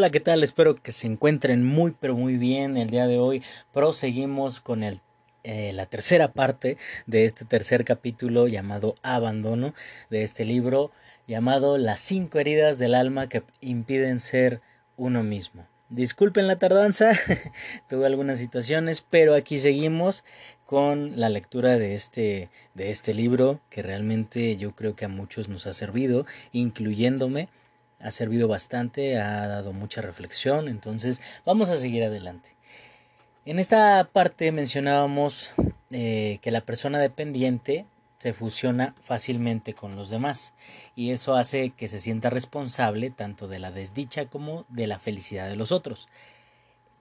Hola, ¿qué tal? Espero que se encuentren muy pero muy bien el día de hoy. Proseguimos con el, eh, la tercera parte de este tercer capítulo llamado Abandono de este libro llamado Las cinco heridas del alma que impiden ser uno mismo. Disculpen la tardanza, tuve algunas situaciones, pero aquí seguimos con la lectura de este, de este libro que realmente yo creo que a muchos nos ha servido, incluyéndome ha servido bastante, ha dado mucha reflexión, entonces vamos a seguir adelante. En esta parte mencionábamos eh, que la persona dependiente se fusiona fácilmente con los demás y eso hace que se sienta responsable tanto de la desdicha como de la felicidad de los otros,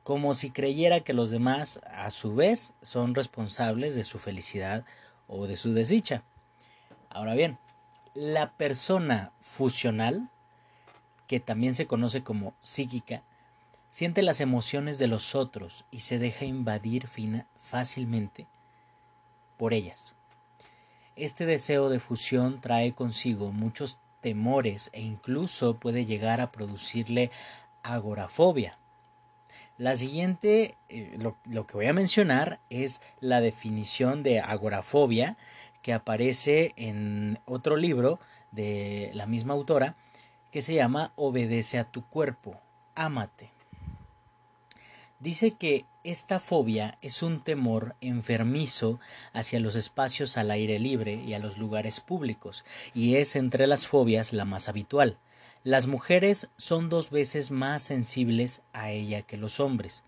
como si creyera que los demás a su vez son responsables de su felicidad o de su desdicha. Ahora bien, la persona fusional que también se conoce como psíquica, siente las emociones de los otros y se deja invadir fácilmente por ellas. Este deseo de fusión trae consigo muchos temores e incluso puede llegar a producirle agorafobia. La siguiente, eh, lo, lo, que voy a mencionar es la definición de agorafobia que aparece en otro libro de la misma autora que se llama Obedece a tu cuerpo, ámate. Dice que esta fobia es un temor enfermizo hacia los espacios al aire libre y a los lugares públicos, y es entre las fobias la más habitual. Las mujeres son dos veces más sensibles a ella que los hombres.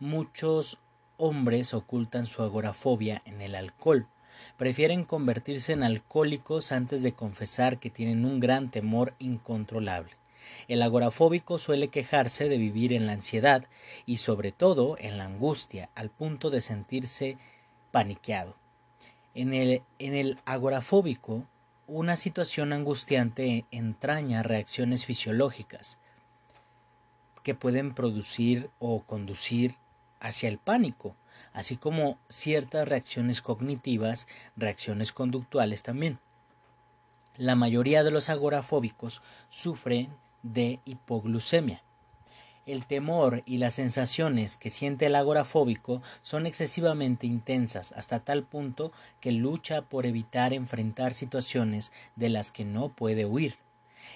Muchos hombres ocultan su agorafobia en el alcohol, prefieren convertirse en alcohólicos antes de confesar que tienen un gran temor incontrolable. El agorafóbico suele quejarse de vivir en la ansiedad y sobre todo en la angustia, al punto de sentirse paniqueado. En el, en el agorafóbico, una situación angustiante entraña reacciones fisiológicas que pueden producir o conducir hacia el pánico, así como ciertas reacciones cognitivas, reacciones conductuales también. La mayoría de los agorafóbicos sufren de hipoglucemia. El temor y las sensaciones que siente el agorafóbico son excesivamente intensas hasta tal punto que lucha por evitar enfrentar situaciones de las que no puede huir.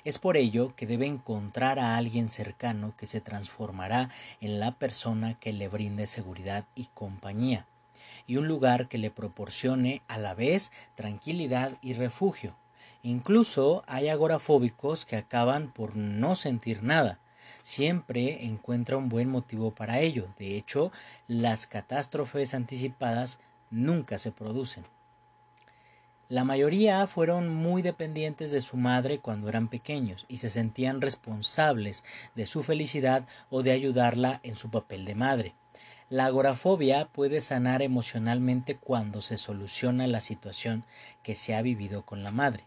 Es por ello que debe encontrar a alguien cercano que se transformará en la persona que le brinde seguridad y compañía, y un lugar que le proporcione a la vez tranquilidad y refugio. Incluso hay agorafóbicos que acaban por no sentir nada. Siempre encuentra un buen motivo para ello. De hecho, las catástrofes anticipadas nunca se producen. La mayoría fueron muy dependientes de su madre cuando eran pequeños y se sentían responsables de su felicidad o de ayudarla en su papel de madre. La agorafobia puede sanar emocionalmente cuando se soluciona la situación que se ha vivido con la madre.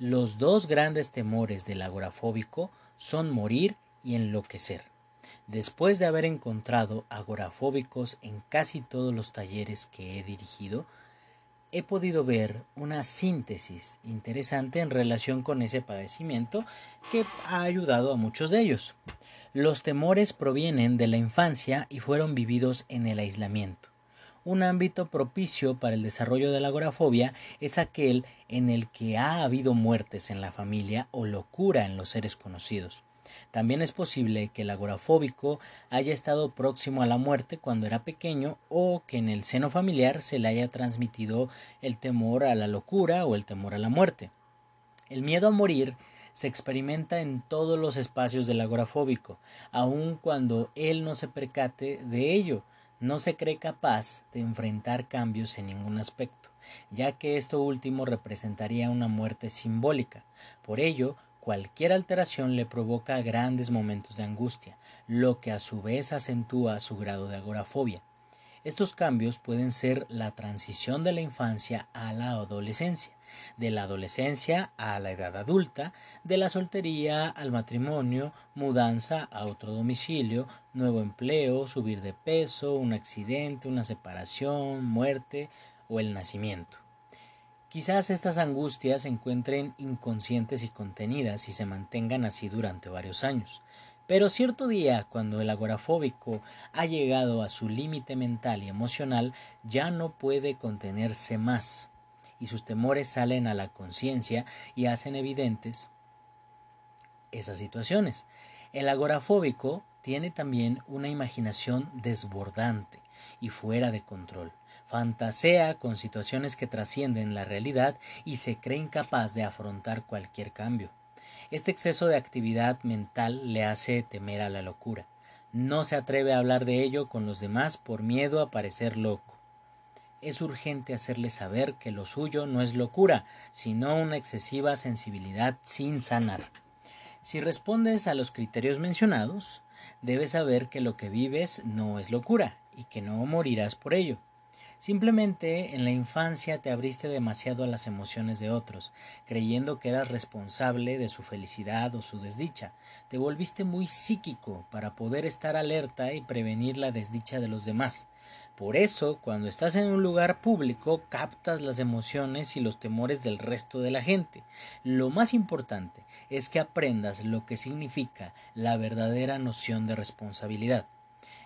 Los dos grandes temores del agorafóbico son morir y enloquecer. Después de haber encontrado agorafóbicos en casi todos los talleres que he dirigido, he podido ver una síntesis interesante en relación con ese padecimiento que ha ayudado a muchos de ellos. Los temores provienen de la infancia y fueron vividos en el aislamiento. Un ámbito propicio para el desarrollo de la agorafobia es aquel en el que ha habido muertes en la familia o locura en los seres conocidos. También es posible que el agorafóbico haya estado próximo a la muerte cuando era pequeño o que en el seno familiar se le haya transmitido el temor a la locura o el temor a la muerte. El miedo a morir se experimenta en todos los espacios del agorafóbico, aun cuando él no se percate de ello, no se cree capaz de enfrentar cambios en ningún aspecto, ya que esto último representaría una muerte simbólica. Por ello, Cualquier alteración le provoca grandes momentos de angustia, lo que a su vez acentúa su grado de agorafobia. Estos cambios pueden ser la transición de la infancia a la adolescencia, de la adolescencia a la edad adulta, de la soltería al matrimonio, mudanza a otro domicilio, nuevo empleo, subir de peso, un accidente, una separación, muerte o el nacimiento. Quizás estas angustias se encuentren inconscientes y contenidas y se mantengan así durante varios años. Pero cierto día, cuando el agorafóbico ha llegado a su límite mental y emocional, ya no puede contenerse más, y sus temores salen a la conciencia y hacen evidentes esas situaciones. El agorafóbico tiene también una imaginación desbordante y fuera de control. Fantasea con situaciones que trascienden la realidad y se cree incapaz de afrontar cualquier cambio. Este exceso de actividad mental le hace temer a la locura. No se atreve a hablar de ello con los demás por miedo a parecer loco. Es urgente hacerle saber que lo suyo no es locura, sino una excesiva sensibilidad sin sanar. Si respondes a los criterios mencionados, debes saber que lo que vives no es locura y que no morirás por ello. Simplemente en la infancia te abriste demasiado a las emociones de otros, creyendo que eras responsable de su felicidad o su desdicha. Te volviste muy psíquico para poder estar alerta y prevenir la desdicha de los demás. Por eso, cuando estás en un lugar público, captas las emociones y los temores del resto de la gente. Lo más importante es que aprendas lo que significa la verdadera noción de responsabilidad.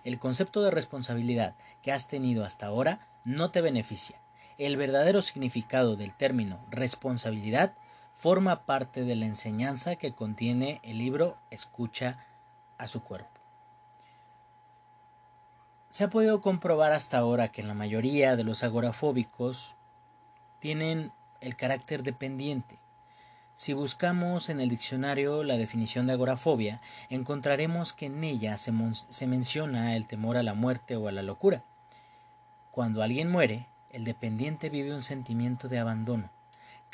El concepto de responsabilidad que has tenido hasta ahora no te beneficia. El verdadero significado del término responsabilidad forma parte de la enseñanza que contiene el libro Escucha a su cuerpo. Se ha podido comprobar hasta ahora que la mayoría de los agorafóbicos tienen el carácter dependiente. Si buscamos en el diccionario la definición de agorafobia, encontraremos que en ella se, se, menciona el temor a la muerte o a la locura. Cuando alguien muere, el dependiente vive un sentimiento de abandono,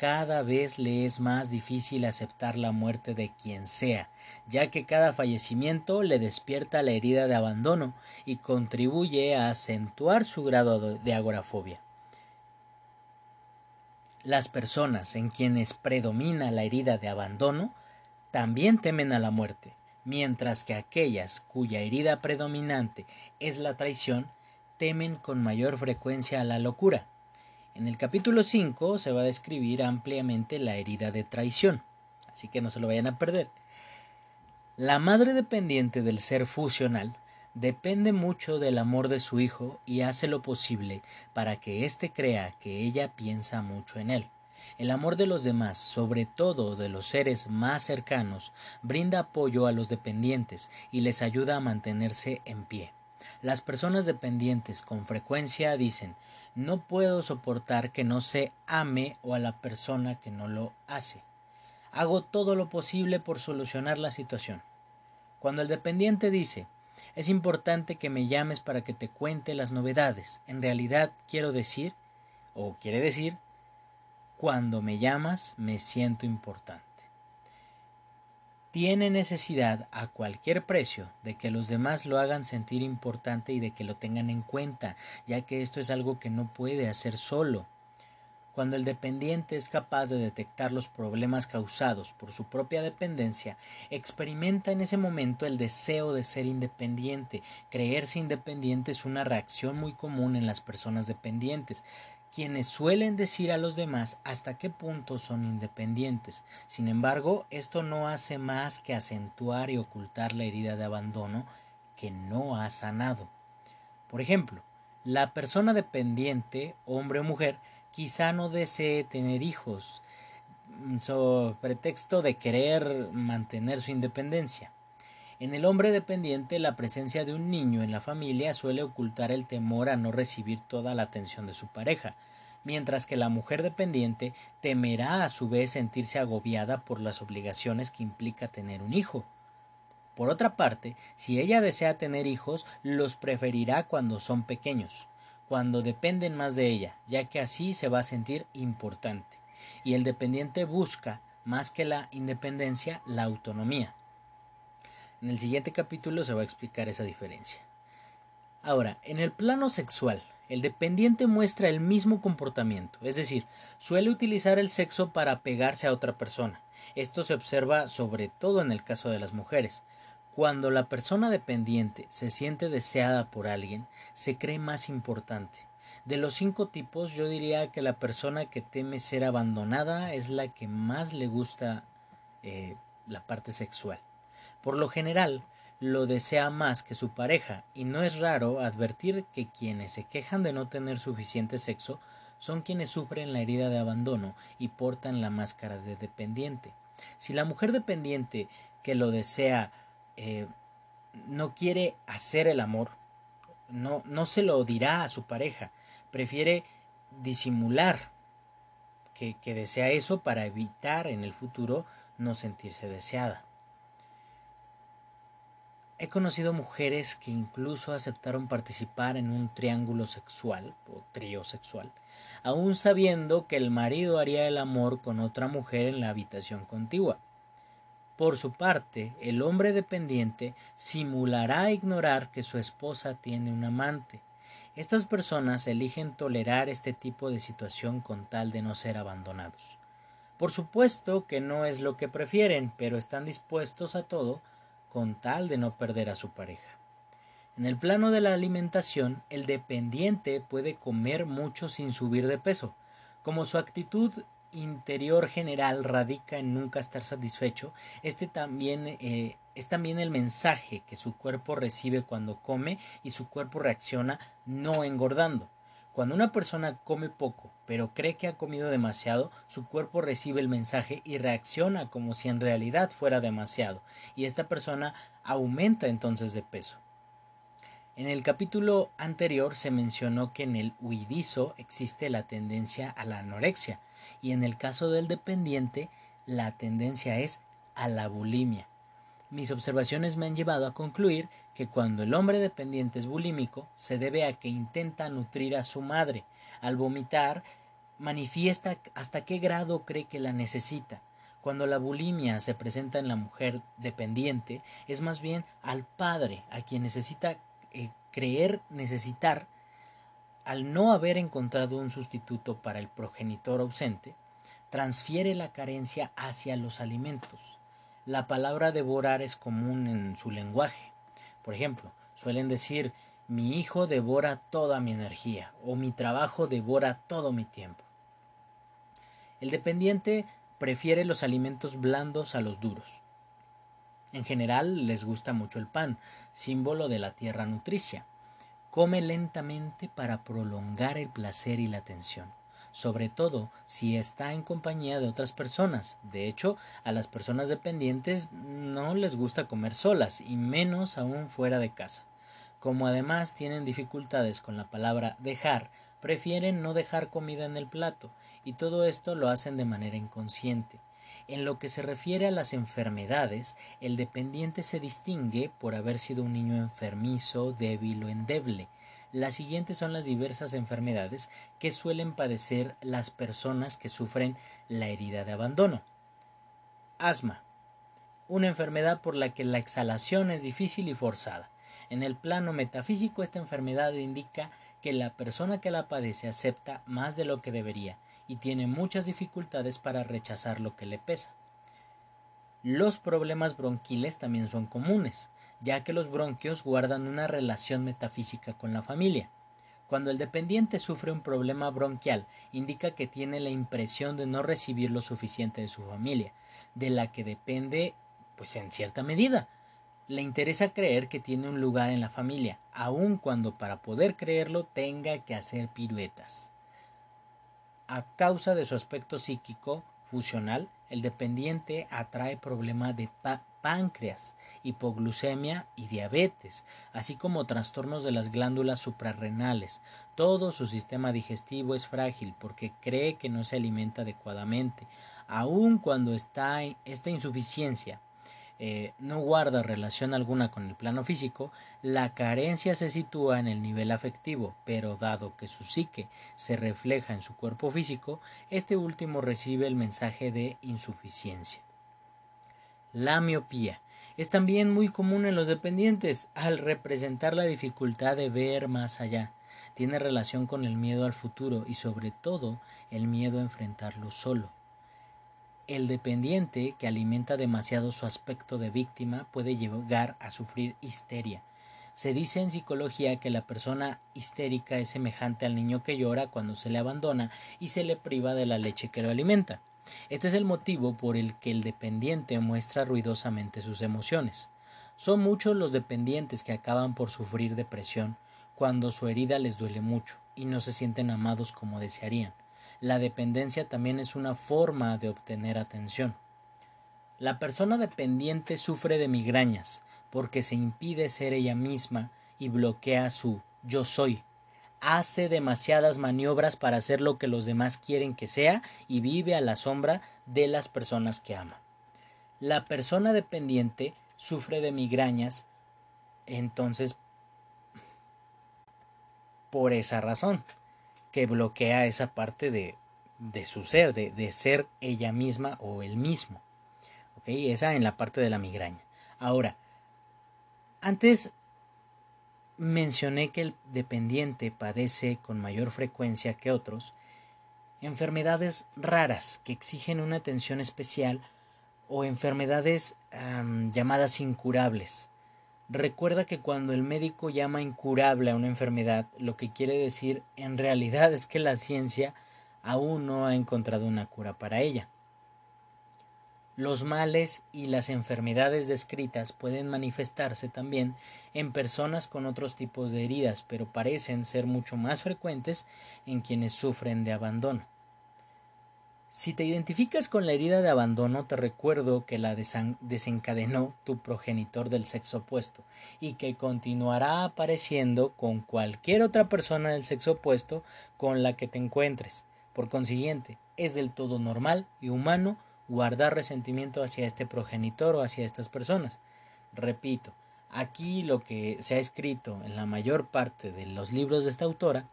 cada vez le es más difícil aceptar la muerte de quien sea, ya que cada fallecimiento le despierta la herida de abandono y contribuye a acentuar su grado de agorafobia. Las personas en quienes predomina la herida de abandono también temen a la muerte, mientras que aquellas cuya herida predominante es la traición temen con mayor frecuencia a la locura. En el capítulo 5 se va a describir ampliamente la herida de traición, así que no se lo vayan a perder. La madre dependiente del ser fusional depende mucho del amor de su hijo y hace lo posible para que éste crea que ella piensa mucho en él. El amor de los demás, sobre todo de los seres más cercanos, brinda apoyo a los dependientes y les ayuda a mantenerse en pie. Las personas dependientes con frecuencia dicen no puedo soportar que no se ame o a la persona que no lo hace. Hago todo lo posible por solucionar la situación. Cuando el dependiente dice es importante que me llames para que te cuente las novedades, en realidad quiero decir, o quiere decir, cuando me llamas me siento importante tiene necesidad a cualquier precio de que los demás lo hagan sentir importante y de que lo tengan en cuenta, ya que esto es algo que no puede hacer solo. Cuando el dependiente es capaz de detectar los problemas causados por su propia dependencia, experimenta en ese momento el deseo de ser independiente. Creerse independiente es una reacción muy común en las personas dependientes quienes suelen decir a los demás hasta qué punto son independientes. Sin embargo, esto no hace más que acentuar y ocultar la herida de abandono que no ha sanado. Por ejemplo, la persona dependiente, hombre o mujer, quizá no desee tener hijos, mm, sobre pretexto de querer mantener su independencia. En el hombre dependiente, la presencia de un niño en la familia suele ocultar el temor a no recibir toda la atención de su pareja, mientras que la mujer dependiente temerá a su vez sentirse agobiada por las obligaciones que implica tener un hijo. Por otra parte, si ella desea tener hijos, los preferirá cuando son pequeños, cuando dependen más de ella, ya que así se va a sentir importante. Y el dependiente busca, más que la independencia, la autonomía. En el siguiente capítulo se va a explicar esa diferencia. Ahora, en el plano sexual, el dependiente muestra el mismo comportamiento, es decir, suele utilizar el sexo para pegarse a otra persona. Esto se observa sobre todo en el caso de las mujeres. Cuando la persona dependiente se siente deseada por alguien, se cree más importante. De los cinco tipos, yo diría que la persona que teme ser abandonada es la que más le gusta eh, la parte sexual. Por lo general, lo desea más que su pareja, y no es raro advertir que quienes se quejan de no tener suficiente sexo son quienes sufren la herida de abandono y portan la máscara de dependiente. Si la mujer dependiente que lo desea eh, no quiere hacer el amor, no, no se lo dirá a su pareja, prefiere disimular que, que desea eso para evitar en el futuro no sentirse deseada. He conocido mujeres que incluso aceptaron participar en un triángulo sexual o trío sexual, aun sabiendo que el marido haría el amor con otra mujer en la habitación contigua. Por su parte, el hombre dependiente simulará ignorar que su esposa tiene un amante. Estas personas eligen tolerar este tipo de situación con tal de no ser abandonados. Por supuesto que no es lo que prefieren, pero están dispuestos a todo con tal de no perder a su pareja. En el plano de la alimentación, el dependiente puede comer mucho sin subir de peso. Como su actitud interior general radica en nunca estar satisfecho, este también eh, es también el mensaje que su cuerpo recibe cuando come y su cuerpo reacciona no engordando. Cuando una persona come poco, pero cree que ha comido demasiado, su cuerpo recibe el mensaje y reacciona como si en realidad fuera demasiado, y esta persona aumenta entonces de peso. En el capítulo anterior se mencionó que en el huidizo existe la tendencia a la anorexia, y en el caso del dependiente, la tendencia es a la bulimia. Mis observaciones me han llevado a concluir que cuando el hombre dependiente es bulímico se debe a que intenta nutrir a su madre. Al vomitar, manifiesta hasta qué grado cree que la necesita. Cuando la bulimia se presenta en la mujer dependiente, es más bien al padre a quien necesita eh, creer necesitar, al no haber encontrado un sustituto para el progenitor ausente, transfiere la carencia hacia los alimentos. La palabra devorar es común en su lenguaje. Por ejemplo, suelen decir mi hijo devora toda mi energía o mi trabajo devora todo mi tiempo. El dependiente prefiere los alimentos blandos a los duros. En general les gusta mucho el pan, símbolo de la tierra nutricia. Come lentamente para prolongar el placer y la atención sobre todo si está en compañía de otras personas. De hecho, a las personas dependientes no les gusta comer solas, y menos aún fuera de casa. Como además tienen dificultades con la palabra dejar, prefieren no dejar comida en el plato, y todo esto lo hacen de manera inconsciente. En lo que se refiere a las enfermedades, el dependiente se distingue por haber sido un niño enfermizo, débil o endeble, las siguientes son las diversas enfermedades que suelen padecer las personas que sufren la herida de abandono. Asma. Una enfermedad por la que la exhalación es difícil y forzada. En el plano metafísico esta enfermedad indica que la persona que la padece acepta más de lo que debería y tiene muchas dificultades para rechazar lo que le pesa. Los problemas bronquiles también son comunes ya que los bronquios guardan una relación metafísica con la familia. Cuando el dependiente sufre un problema bronquial, indica que tiene la impresión de no recibir lo suficiente de su familia, de la que depende, pues en cierta medida. Le interesa creer que tiene un lugar en la familia, aun cuando para poder creerlo tenga que hacer piruetas. A causa de su aspecto psíquico fusional, el dependiente atrae problemas de páncreas, hipoglucemia y diabetes, así como trastornos de las glándulas suprarrenales. Todo su sistema digestivo es frágil porque cree que no se alimenta adecuadamente, aun cuando está esta insuficiencia eh, no guarda relación alguna con el plano físico, la carencia se sitúa en el nivel afectivo, pero dado que su psique se refleja en su cuerpo físico, este último recibe el mensaje de insuficiencia. La miopía es también muy común en los dependientes al representar la dificultad de ver más allá. Tiene relación con el miedo al futuro y sobre todo el miedo a enfrentarlo solo. El dependiente que alimenta demasiado su aspecto de víctima puede llegar a sufrir histeria. Se dice en psicología que la persona histérica es semejante al niño que llora cuando se le abandona y se le priva de la leche que lo alimenta. Este es el motivo por el que el dependiente muestra ruidosamente sus emociones. Son muchos los dependientes que acaban por sufrir depresión cuando su herida les duele mucho y no se sienten amados como desearían. La dependencia también es una forma de obtener atención. La persona dependiente sufre de migrañas porque se impide ser ella misma y bloquea su yo soy. Hace demasiadas maniobras para hacer lo que los demás quieren que sea y vive a la sombra de las personas que ama. La persona dependiente sufre de migrañas, entonces por esa razón, que bloquea esa parte de, de su ser, de, de, ser ella misma o el mismo. ¿Ok? Esa en la parte de la migraña. Ahora, antes mencioné que el dependiente padece con mayor frecuencia que otros enfermedades raras que exigen una atención especial o enfermedades llamadas incurables. Recuerda que cuando el médico llama incurable a una enfermedad, lo que quiere decir en realidad es que la ciencia aún no ha encontrado una cura para ella. Los males y las enfermedades descritas pueden manifestarse también en personas con otros tipos de heridas, pero parecen ser mucho más frecuentes en quienes sufren de abandono. Si te identificas con la herida de abandono, te recuerdo que la desencadenó tu progenitor del sexo opuesto y que continuará apareciendo con cualquier otra persona del sexo opuesto con la que te encuentres. Por consiguiente, es del todo normal y humano guardar resentimiento hacia este progenitor o hacia estas personas. Repito, aquí lo que se ha escrito en la mayor parte de los libros de esta autora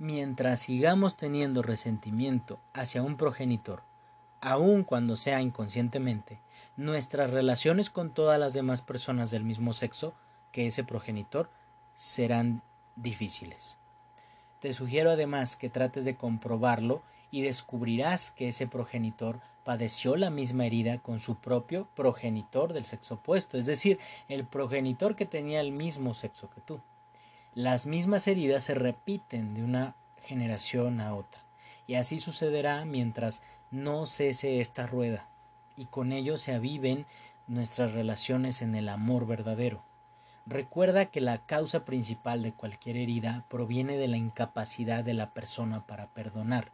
Mientras sigamos teniendo resentimiento hacia un progenitor, aun cuando sea inconscientemente, nuestras relaciones con todas las demás personas del mismo sexo que ese progenitor serán difíciles. Te sugiero además que trates de comprobarlo y descubrirás que ese progenitor padeció la misma herida con su propio progenitor del sexo opuesto, es decir, el progenitor que tenía el mismo sexo que tú las mismas heridas se repiten de una generación a otra. Y así sucederá mientras no cese esta rueda, y con ello se aviven nuestras relaciones en el amor verdadero. Recuerda que la causa principal de cualquier herida proviene de la incapacidad de la persona para perdonar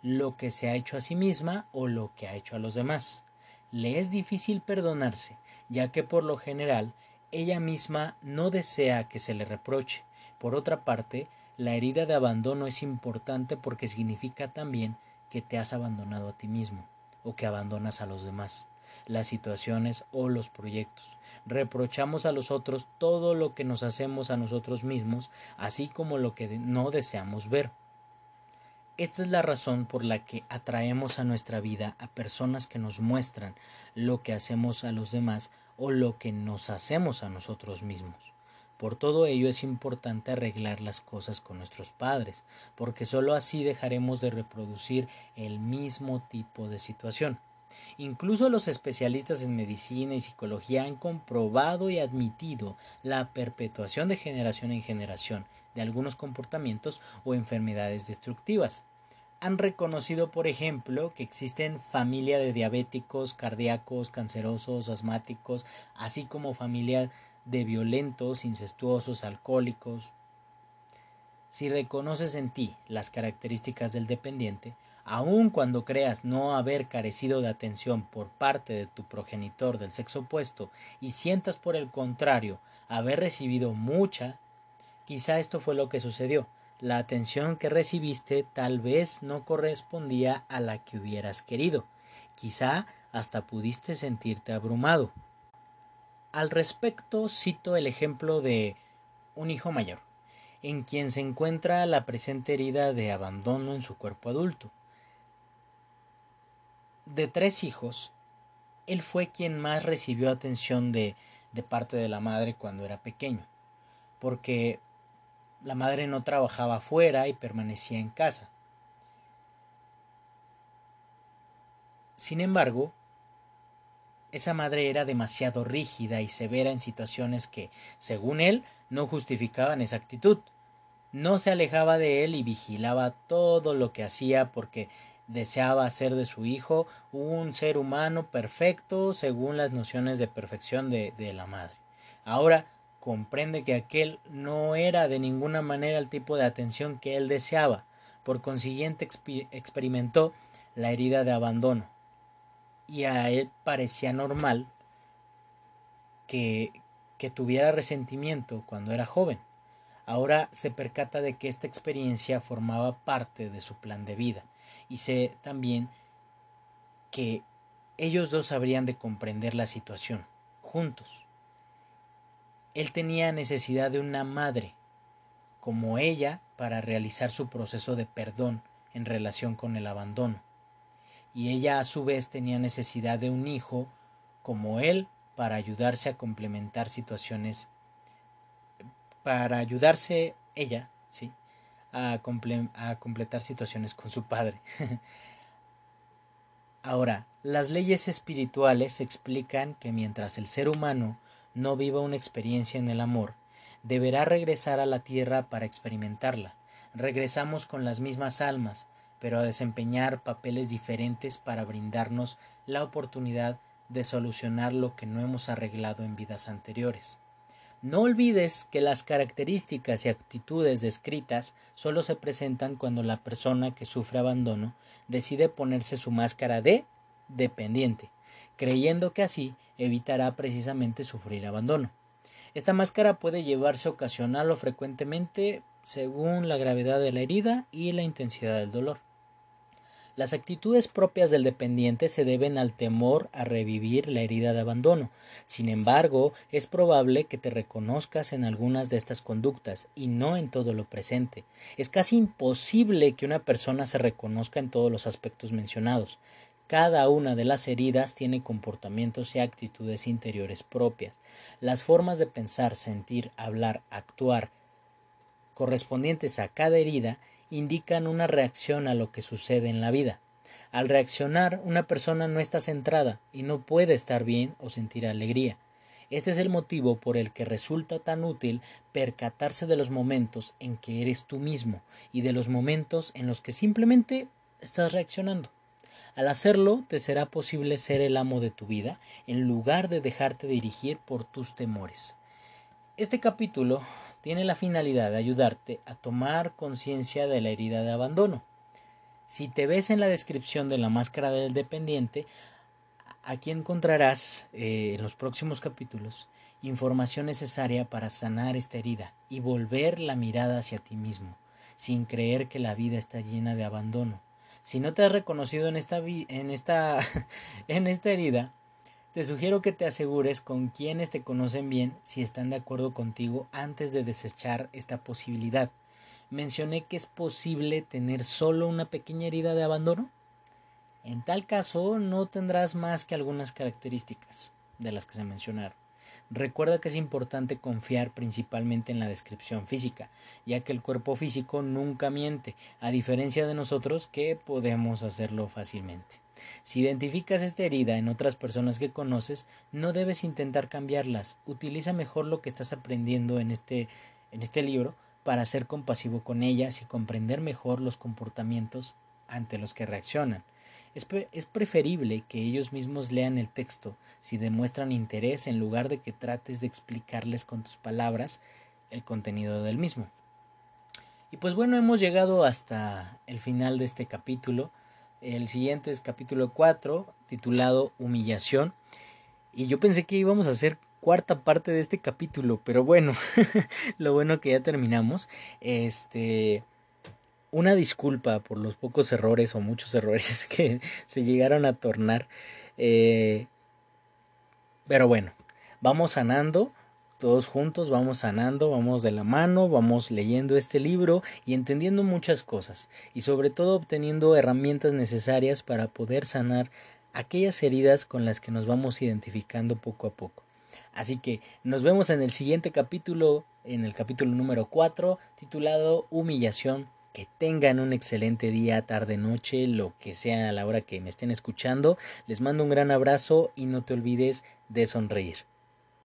lo que se ha hecho a sí misma o lo que ha hecho a los demás. Le es difícil perdonarse, ya que por lo general ella misma no desea que se le reproche, por otra parte, la herida de abandono es importante porque significa también que te has abandonado a ti mismo o que abandonas a los demás, las situaciones o los proyectos. Reprochamos a los otros todo lo que nos hacemos a nosotros mismos, así como lo que no deseamos ver. Esta es la razón por la que atraemos a nuestra vida a personas que nos muestran lo que hacemos a los demás o lo que nos hacemos a nosotros mismos. Por todo ello es importante arreglar las cosas con nuestros padres, porque sólo así dejaremos de reproducir el mismo tipo de situación. Incluso los especialistas en medicina y psicología han comprobado y admitido la perpetuación de generación en generación de algunos comportamientos o enfermedades destructivas. Han reconocido, por ejemplo, que existen familia de diabéticos, cardíacos, cancerosos, asmáticos, así como familias de violentos, incestuosos, alcohólicos. Si reconoces en ti las características del dependiente, aun cuando creas no haber carecido de atención por parte de tu progenitor del sexo opuesto y sientas por el contrario haber recibido mucha, quizá esto fue lo que sucedió. La atención que recibiste tal vez no correspondía a la que hubieras querido. Quizá hasta pudiste sentirte abrumado. Al respecto cito el ejemplo de un hijo mayor, en quien se encuentra la presente herida de abandono en su cuerpo adulto. De tres hijos, él fue quien más recibió atención de, parte de la madre cuando era pequeño, porque la madre no trabajaba fuera y permanecía en casa. Sin embargo, esa madre era demasiado rígida y severa en situaciones que, según él, no justificaban esa actitud. No se alejaba de él y vigilaba todo lo que hacía porque deseaba hacer de su hijo un ser humano perfecto según las nociones de perfección de, la madre. Ahora comprende que aquel no era de ninguna manera el tipo de atención que él deseaba, por consiguiente experimentó la herida de abandono, y a él parecía normal que, que tuviera resentimiento cuando era joven. Ahora se percata de que esta experiencia formaba parte de su plan de vida y sé también que ellos dos habrían de comprender la situación, juntos. Él tenía necesidad de una madre, como ella, para realizar su proceso de perdón en relación con el abandono. Y ella a su vez tenía necesidad de un hijo, como él, para ayudarse a complementar situaciones, para ayudarse ella, ¿sí? A, a completar situaciones con su padre. Ahora, las leyes espirituales explican que mientras el ser humano no viva una experiencia en el amor, deberá regresar a la tierra para experimentarla. Regresamos con las mismas almas, pero a desempeñar papeles diferentes para brindarnos la oportunidad de solucionar lo que no hemos arreglado en vidas anteriores. No olvides que las características y actitudes descritas solo se presentan cuando la persona que sufre abandono decide ponerse su máscara de dependiente, creyendo que así evitará precisamente sufrir abandono. Esta máscara puede llevarse ocasional o frecuentemente según la gravedad de la herida y la intensidad del dolor. Las actitudes propias del dependiente se deben al temor a revivir la herida de abandono. Sin embargo, es probable que te reconozcas en algunas de estas conductas y no en todo lo presente. Es casi imposible que una persona se reconozca en todos los aspectos mencionados. Cada una de las heridas tiene comportamientos y actitudes interiores propias. Las formas de pensar, sentir, hablar, actuar correspondientes a cada herida indican una reacción a lo que sucede en la vida. Al reaccionar, una persona no está centrada y no puede estar bien o sentir alegría. Este es el motivo por el que resulta tan útil percatarse de los momentos en que eres tú mismo y de los momentos en los que simplemente estás reaccionando. Al hacerlo, te será posible ser el amo de tu vida en lugar de dejarte dirigir por tus temores. Este capítulo tiene la finalidad de ayudarte a tomar conciencia de la herida de abandono. Si te ves en la descripción de la máscara del dependiente, aquí encontrarás eh, en los próximos capítulos información necesaria para sanar esta herida y volver la mirada hacia ti mismo, sin creer que la vida está llena de abandono. Si no te has reconocido en esta, en esta, en esta herida, te sugiero que te asegures con quienes te conocen bien si están de acuerdo contigo antes de desechar esta posibilidad. Mencioné que es posible tener solo una pequeña herida de abandono. En tal caso, no tendrás más que algunas características de las que se mencionaron. Recuerda que es importante confiar principalmente en la descripción física, ya que el cuerpo físico nunca miente, a diferencia de nosotros que podemos hacerlo fácilmente. Si identificas esta herida en otras personas que conoces, no debes intentar cambiarlas. Utiliza mejor lo que estás aprendiendo en este, en este libro para ser compasivo con ellas y comprender mejor los comportamientos ante los que reaccionan. Es, es, preferible que ellos mismos lean el texto si demuestran interés en lugar de que trates de explicarles con tus palabras el contenido del mismo. Y pues bueno, hemos llegado hasta el final de este capítulo. El siguiente es capítulo 4, titulado Humillación. Y yo pensé que íbamos a hacer cuarta parte de este capítulo, pero bueno, lo bueno que ya terminamos. Este, una disculpa por los pocos errores o muchos errores que se llegaron a tornar. Eh, pero bueno, vamos sanando todos juntos vamos sanando, vamos de la mano, vamos leyendo este libro y entendiendo muchas cosas y sobre todo obteniendo herramientas necesarias para poder sanar aquellas heridas con las que nos vamos identificando poco a poco. Así que nos vemos en el siguiente capítulo, en el capítulo número 4, titulado Humillación. Que tengan un excelente día, tarde, noche, lo que sea a la hora que me estén escuchando. Les mando un gran abrazo y no te olvides de sonreír.